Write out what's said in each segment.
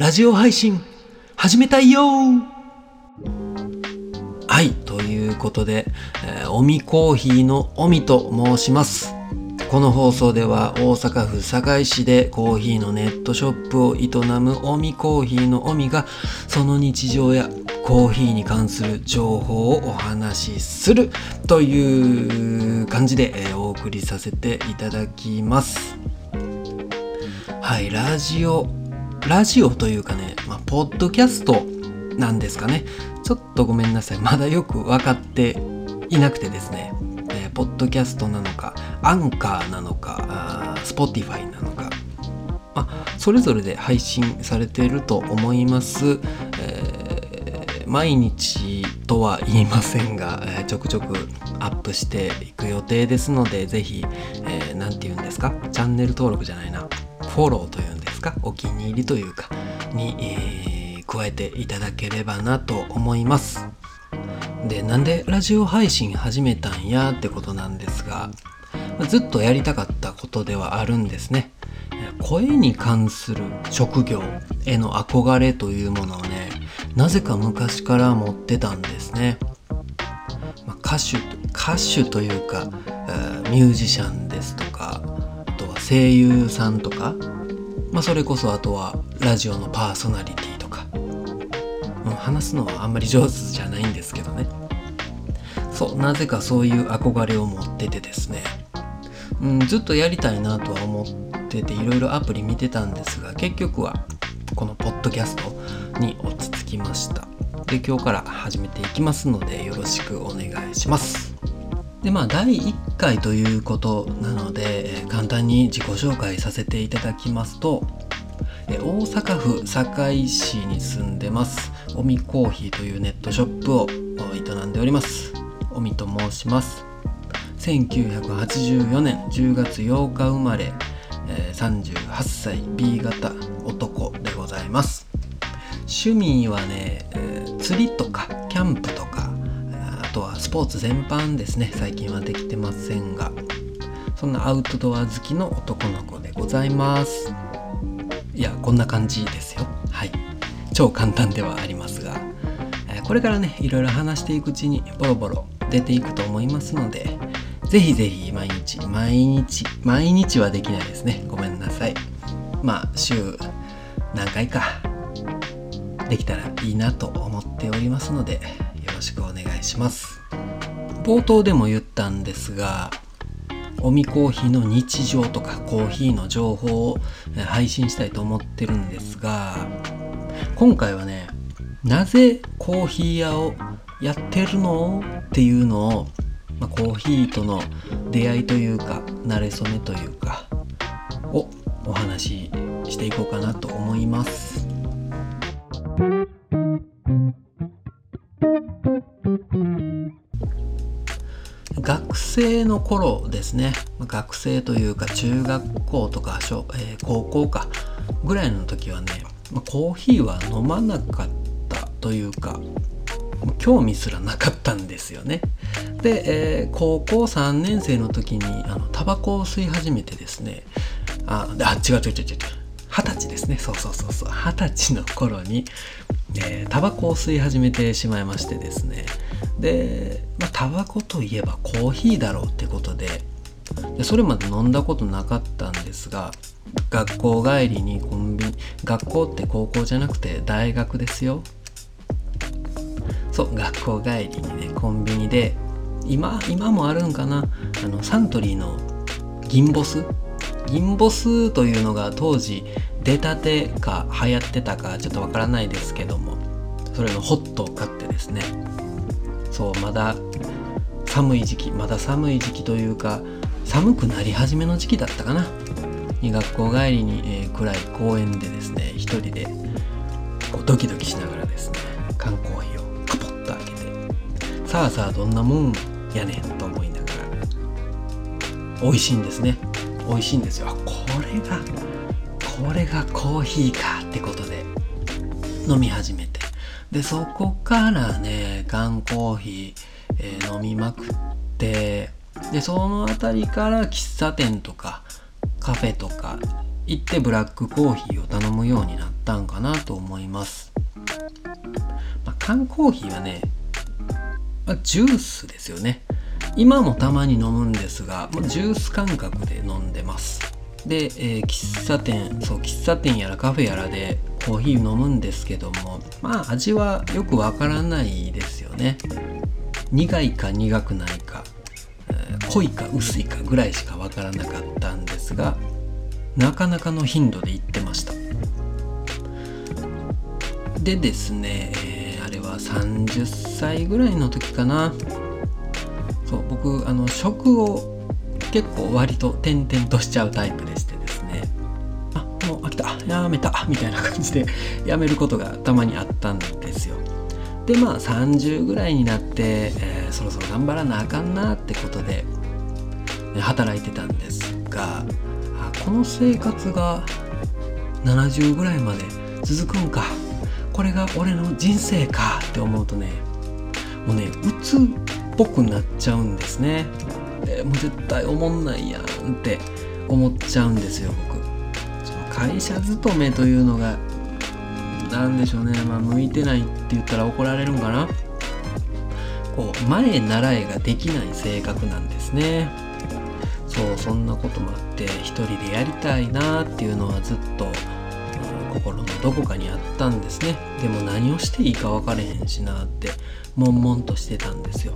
ラジオ配信始めたいよ。はいということで、えー、おみコーヒーのおみと申します。この放送では大阪府堺市でコーヒーのネットショップを営むおみコーヒーのおみがその日常やコーヒーに関する情報をお話しするという感じで、え、お送りさせていただきます。はいラジオラジオというかね、まあ、ポッドキャストなんですかね。ちょっとごめんなさい。まだよく分かっていなくてですね。ポッドキャストなのかアンカーなのかスポティファイなのか、まあ、それぞれで配信されていると思います、えー、毎日とは言いませんが、えー、ちょくちょくアップしていく予定ですのでぜひ何、えー、て言うんですか？チャンネル登録じゃないな。フォローというんですか？お気に入りというかに、えー、加えていただければなと思います。でなんでラジオ配信始めたんや？ってことなんですがずっとやりたかったことではあるんですね。声に関する職業への憧れというものをねなぜか昔から持ってたんですね、まあ、歌手歌手というかミュージシャンですとかあとは声優さんとか、まあ、それこそあとはラジオのパーソナリティとか、うん、話すのはあんまり上手じゃないんですけどね。そうなぜかそういう憧れを持っててですね、うん、ずっとやりたいなとは思ってていろいろアプリ見てたんですが結局はこのポッドキャストに落ち着きました。で今日から始めていきますのでよろしくお願いします。でまあ第1回ということなので、え簡単に自己紹介させていただきますと大阪府堺市に住んでますおみコーヒーというネットショップを営んでおります。尾身と申します。1984年10月8日生まれ、え、38歳 B 型男でございます。趣味はね、え、釣りとかキャンプとかとはスポーツ全般ですね。最近はできてませんが。そんなアウトドア好きの男の子でございます。いやこんな感じですよ。はい。超簡単ではありますが。これからねいろいろ話していくうちにボロボロ出ていくと思いますので、ぜひぜひ毎日、毎日、毎日はできないですね。ごめんなさい。まあ、週何回かできたらいいなと思っておりますので、します。冒頭でも言ったんですが、おみコーヒーの日常とかコーヒーの情報を配信したいと思ってるんですが、今回はね、なぜコーヒー屋をやってるの？っていうのを、まあ、コーヒーとの出会いというか慣れ初めというかをお話ししていこうかなと思います。学生の頃ですね。学生というか中学校とか小、えー、高校か。ぐらいの時はねコーヒーは飲まなかったというか興味すらなかったんですよね。で、えー、高校3年生の時にあのタバコを吸い始めてですねああ違う違う違う違う二十歳ですね。そうそうそうそう。二十歳の頃に、えー、タバコを吸い始めてしまいましてですね。で、まあ、タバコといえばコーヒーだろうってことででそれまで飲んだことなかったんですが学校帰りにコンビニ学校って高校じゃなくて大学ですよ。そう学校帰りにねコンビニで今今もあるんかなあのサントリーの銀ボス？銀ボスというのが当時出たてか流行ってたかちょっとわからないですけどもそれのホットを買ってですね。そうまだ寒い時期まだ寒い時期というか寒くなり始めの時期だったかな。に学校帰りに、えー、暗い公園でですね一人でこうドキドキしながらですね缶コーヒーをカポッと開けてさあさあどんなもんやねんと思いながら美味しいんですね。美味しいんですよ。これがこれがコーヒーかってことで飲み始めて。でそこからね缶コーヒー、えー、飲みまくってでその辺りから喫茶店とかカフェとか行ってブラックコーヒーを頼むようになったんかなと思います、まあ、缶コーヒーはね、まあ、ジュースですよね。今もたまに飲むんですがもうジュース感覚で飲んでます。で、えー、喫茶店そう喫茶店やらカフェやらでコーヒー飲むんですけどもまあ味はよくわからないですよね。苦いか苦くないか、えー、濃いか薄いかぐらいしかわからなかったんですがなかなかの頻度で行ってました。でですね、えー、あれは30歳ぐらいの時かな。そう僕あの食を結構割と点々としちゃうタイプでしてですね。あもう飽きた。やめた。みたいな感じでやめることがたまにあったんですよ。でまあ30ぐらいになって、えー、そろそろ頑張らなあかんなってことで働いてたんですがこの生活が70ぐらいまで続くんか。これが俺の人生かって思うとねもうね鬱っぽくなっちゃうんですね。もう絶対おもんないやんって思っちゃうんですよ僕。その会社勤めというのが何でしょうね。まあ向いてないって言ったら怒られるんかな。こう前習いができない性格なんですね。そうそんなこともあって一人でやりたいなっていうのはずっと、うん、心のどこかにあったんですね。でも何をしていいか分かれへんしなって悶々としてたんですよ。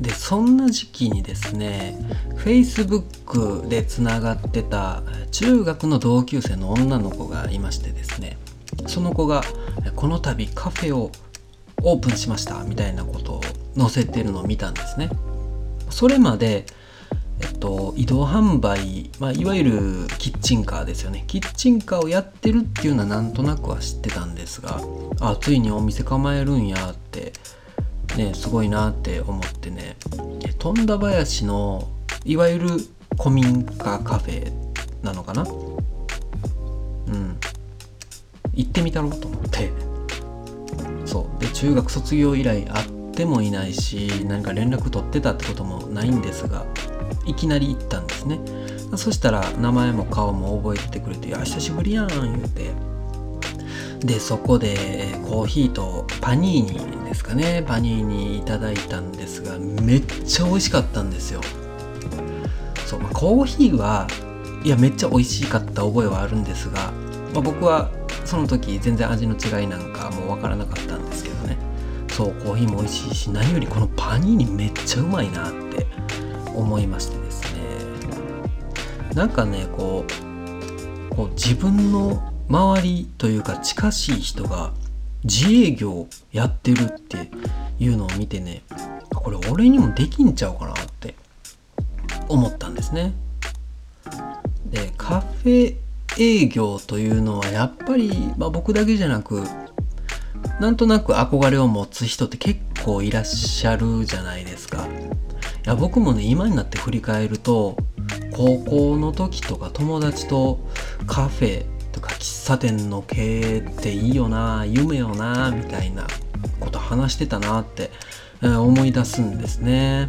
でそんな時期にですね Facebook でつながってた中学の同級生の女の子がいましてですねその子がこの度カフェをオープンしましたみたいなことを載せてるのを見たんですね。それまでえっと、移動販売、まあ、いわゆるキッチンカーですよね。キッチンカーをやってるっていうのはなんとなくは知ってたんですがあついにお店構えるんやってねすごいなって思ってね。富田林のいわゆる古民家カフェなのかな？うん。行ってみたろうと思って。そう。で中学卒業以来会ってもいないし何か連絡取ってたってこともないんですがいきなり行ったんですね。そしたら名前も顔も覚えてくれて「いや久しぶりやん」言うて。でそこでコーヒーとパニーニですかね。パニーニいただいたんですがめっちゃ美味しかったんですよ。そう、まあ、コーヒーはいやめっちゃ美味しかった覚えはあるんですが、まあ、僕はその時全然味の違いなんかもう分からなかったんですけどね。そうコーヒーも美味しいし何よりこのパニーニめっちゃうまいなって思いましてですね。なんかねこうこう自分の周りというか近しい人が自営業やってるっていうのを見てねこれ俺にもできんちゃうかなって思ったんですね。でカフェ営業というのはやっぱり、まあ、僕だけじゃなくなんとなく憧れを持つ人って結構いらっしゃるじゃないですか。いや僕もね今になって振り返ると高校の時とか友達とカフェか喫茶店の経営っていいよな夢よなみたいなこと話してたなって、えー、思い出すんですね。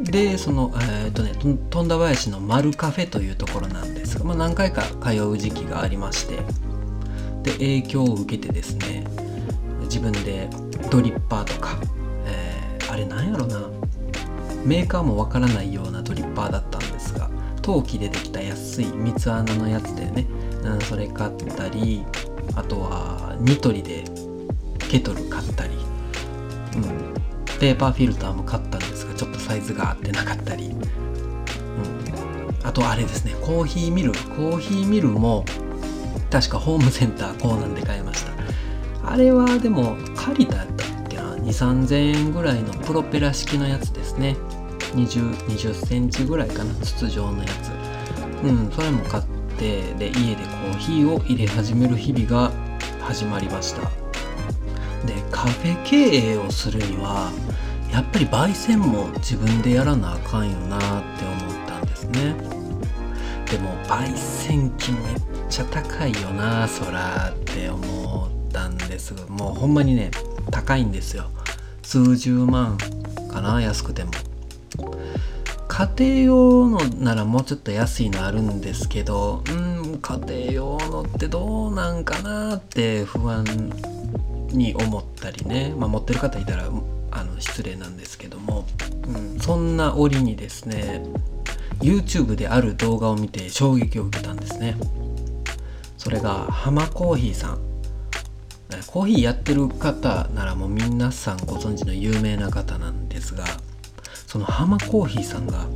でそのえっ、ー、とね富田林の丸カフェというところなんですが、まあ、何回か通う時期がありましてで影響を受けてですね自分でドリッパーとか、えー、あれなんやろなメーカーもわからないようなドリッパーだったんですが陶器でできた安い三つ穴のやつでねうん、それ買ったりあとはニトリでケトル買ったり、うん、ペーパーフィルターも買ったんですがちょっとサイズが合ってなかったり、うん、あとあれですねコーヒーミルコーヒーミルも確かホームセンターコーナーで買いました。あれはでも借りたやったっけな2 3 0 0 0円ぐらいのプロペラ式のやつですね。20, 20センチぐらいかな筒状のやつ。うんそれも買ってで家でコーヒーを入れ始める日々が始まりました。でカフェ経営をするにはやっぱり焙煎も自分でやらなあかんよなって思ったんですね。でも焙煎機めっちゃ高いよなそらって思ったんですがもうほんまにね高いんですよ。数十万かな安くても。家庭用のならもうちょっと安いのあるんですけど、うん、家庭用のってどうなんかなって不安に思ったりね、まあ、持ってる方いたらあの失礼なんですけども、うん、そんな折にですね YouTube である動画を見て衝撃を受けたんですね。それがハマコーヒーさん。コーヒーやってる方ならもう皆さんご存知の有名な方なんですがそのハマコーヒーさんが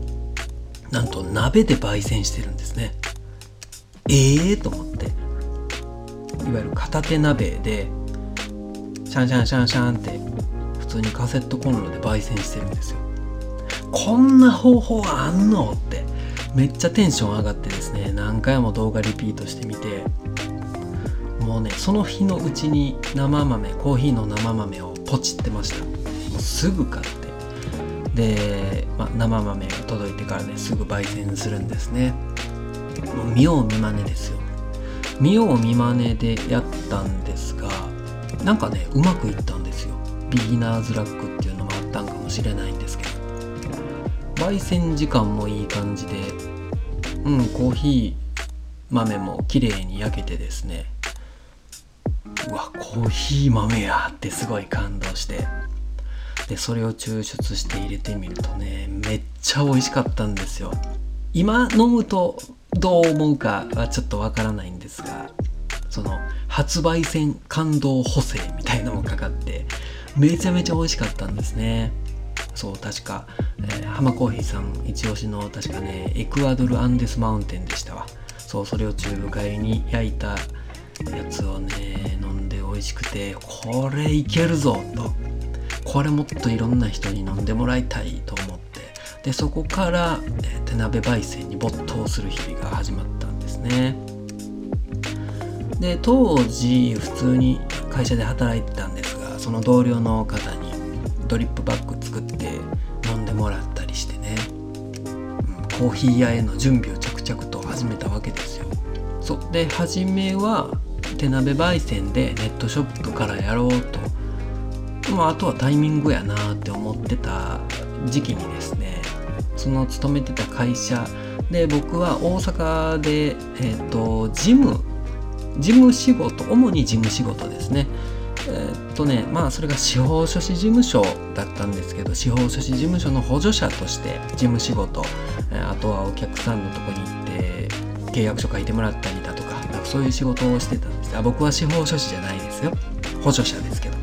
なんと鍋で焙煎してるんですね。ええー、と思って。いわゆる片手鍋でシャンシャンシャンシャンって普通にカセットコンロで焙煎してるんですよ。こんな方法あんのってめっちゃテンション上がってですね何回も動画リピートしてみてもうねその日のうちに生豆コーヒーの生豆をポチってました。もうすぐ買って。で、ま、生豆が届いてからねすぐ焙煎するんですね。もう見よう見まねですよ。見よう見まねでやったんですがなんかねうまくいったんですよ。ビギナーズラックっていうのもあったんかもしれないんですけど。焙煎時間もいい感じでうんコーヒー豆も綺麗に焼けてですね。うわコーヒー豆やってすごい感動して。でそれを抽出して入れてみるとねめっちゃ美味しかったんですよ。今飲むとどう思うかはちょっとわからないんですがその発売線感動補正みたいのもかかってめちゃめちゃ美味しかったんですね。そう確か、えー、ハマコーヒーさん一押しの確かねエクアドルアンデスマウンテンでしたわ。そうそれを中部会に焼いたやつをね飲んで美味しくてこれいけるぞと。これもっといろんな人に飲んでもらいたいと思ってでそこから、えー、手鍋焙煎に没頭する日々が始まったんですね。で当時普通に会社で働いてたんですがその同僚の方にドリップバッグ作って飲んでもらったりしてね、うん、コーヒー屋への準備を着々と始めたわけですよ。そで初めは手鍋焙煎でネットショップからやろうと。まああとはタイミングやなって思ってた時期にですその勤めてた会社で僕は大阪でえっ、ー、と事務事務仕事主に事務仕事ですね。えー、っとねまあそれが司法書士事務所だったんですけど司法書士事務所の補助者として事務仕事、えー、あとはお客さんのとこに行って契約書書いてもらったりだとかなんかそういう仕事をしてたんです。あ僕は司法書士じゃないですよ。補助者ですけど。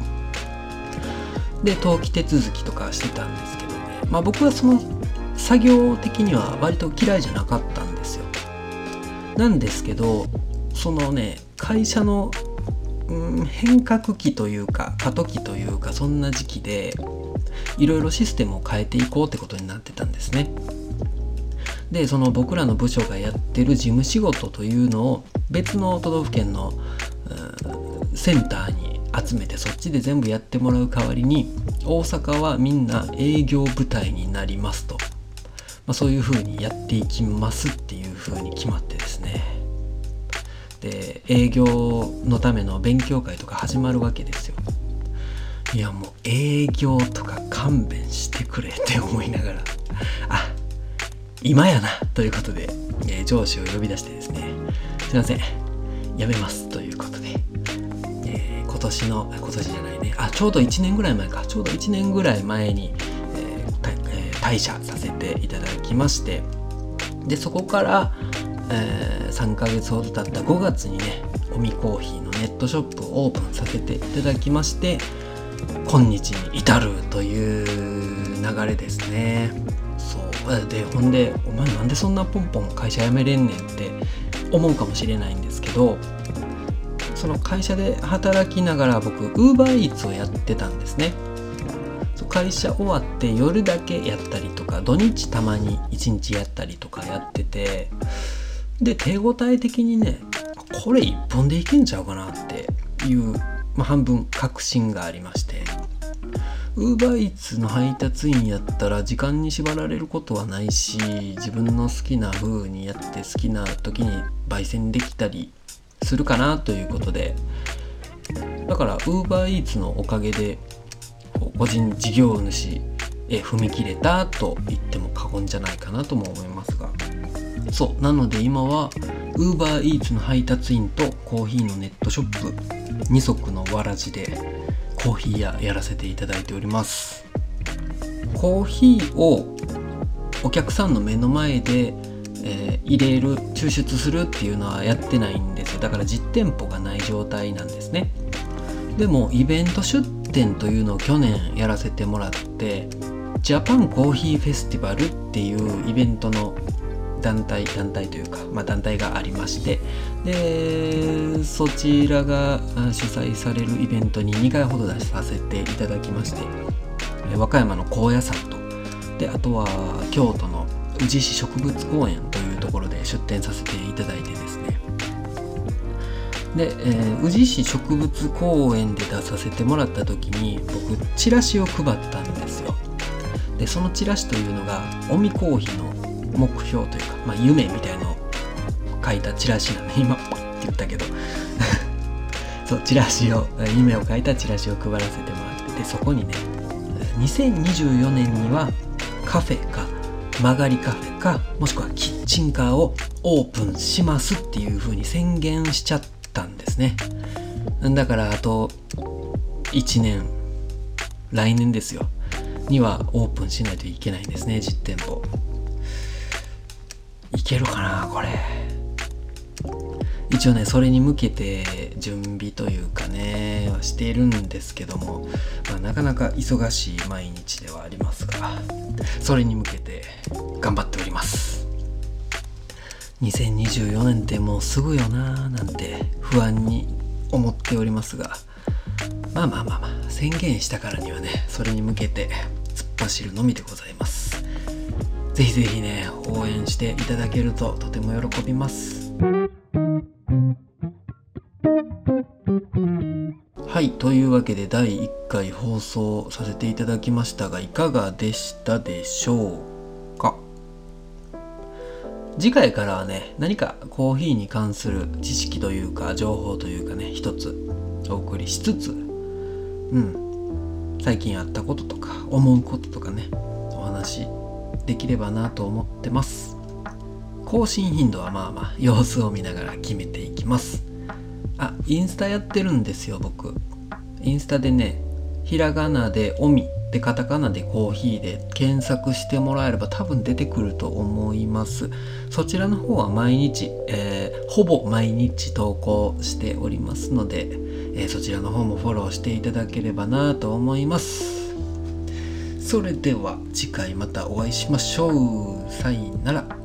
で登記手続きとかしてたんですけどね。まあ僕はその作業的には割と嫌いじゃなかったんですよなんですけどそのね会社のうん、変革期というか過渡期というかそんな時期でいろいろシステムを変えていこうってことになってたんですね。でその僕らの部署がやってる事務仕事というのを別の都道府県の、うん、センターに集めてそっちで全部やってもらう代わりに大阪はみんな営業部隊になりますと、まあ、そういうふうにやっていきますっていうふうに決まってですね。で営業のための勉強会とか始まるわけですよ。いやもう営業とか勘弁してくれって思いながら。あ今やなということで、えー、上司を呼び出してですね。すいません辞めますということで、えー、今年の今年じゃないね。あちょうど1年ぐらい前か。ちょうど1年ぐらい前に、退社させていただきましてでそこからえー、3ヶ月ほど経った5月にねおみコーヒーのネットショップをオープンさせていただきまして今日に至るという流れですね。そう。でほんでお前なんでそんなポンポン会社辞めれんねんって思うかもしれないんですけどその会社で働きながら僕ウーバーイーツをやってたんですね。会社終わって夜だけやったりとか土日たまに1日やったりとかやっててで手応え的にねこれ一本でいけんちゃうかなっていう、まあ、半分確信がありまして。ウーバーイーツの配達員やったら時間に縛られることはないし自分の好きな風にやって好きな時に焙煎できたりするかなということで。だからウーバーイーツのおかげで個人事業主へ踏み切れたと言っても過言じゃないかなとも思いますが。そうなので今は UberEats の配達員とコーヒーのネットショップ二足のわらじでコーヒー屋やらせていただいております。コーヒーをお客さんの目の前で、えー、入れる抽出するっていうのはやってないんですよ。だから実店舗がない状態なんですね。でもイベント出店というのを去年やらせてもらってジャパンコーヒーフェスティバルっていうイベントの団体団体というか、まあ、団体がありましてでそちらが主催されるイベントに2回ほど出させていただきまして和歌山の高野山とであとは京都の宇治市植物公園というところで出展させていただいてですねで、えー、宇治市植物公園で出させてもらった時に僕チラシを配ったんですよ。でそのチラシというのが尾身コーヒーの目標というか、まあ、夢みたいのを書いたチラシなんで 今パッて言ったけど。そうチラシを夢を書いたチラシを配らせてもらってでそこにね2024年にはカフェか曲がりカフェかもしくはキッチンカーをオープンしますっていう風に宣言しちゃったですね。だからあと1年来年ですよ。にはオープンしないといけないんですね実店舗。いけるかなこれ。一応ねそれに向けて準備というかねはしているんですけども、まあ、なかなか忙しい毎日ではありますがそれに向けて頑張っております。2024年ってもうすぐよなーなんて不安に思っておりますがまあまあまあまあ宣言したからにはねそれに向けて突っ走るのみでございます。ぜひぜひね応援していただけるととても喜びます。はいというわけで第1回放送させていただきましたがいかがでしたでしょうか？次回からはね何かコーヒーに関する知識というか情報というかね一つお送りしつつうん。最近あったこととか思うこととかねお話できればなと思ってます。更新頻度はまあまあ様子を見ながら決めていきます。あインスタやってるんですよ僕。インスタでねひらがなで「おみ」でカタカナでコーヒーで検索してもらえれば多分出てくると思いますそちらの方は毎日、えー、ほぼ毎日投稿しておりますので、えー、そちらの方もフォローしていただければなと思いますそれでは次回またお会いしましょう。さよなら。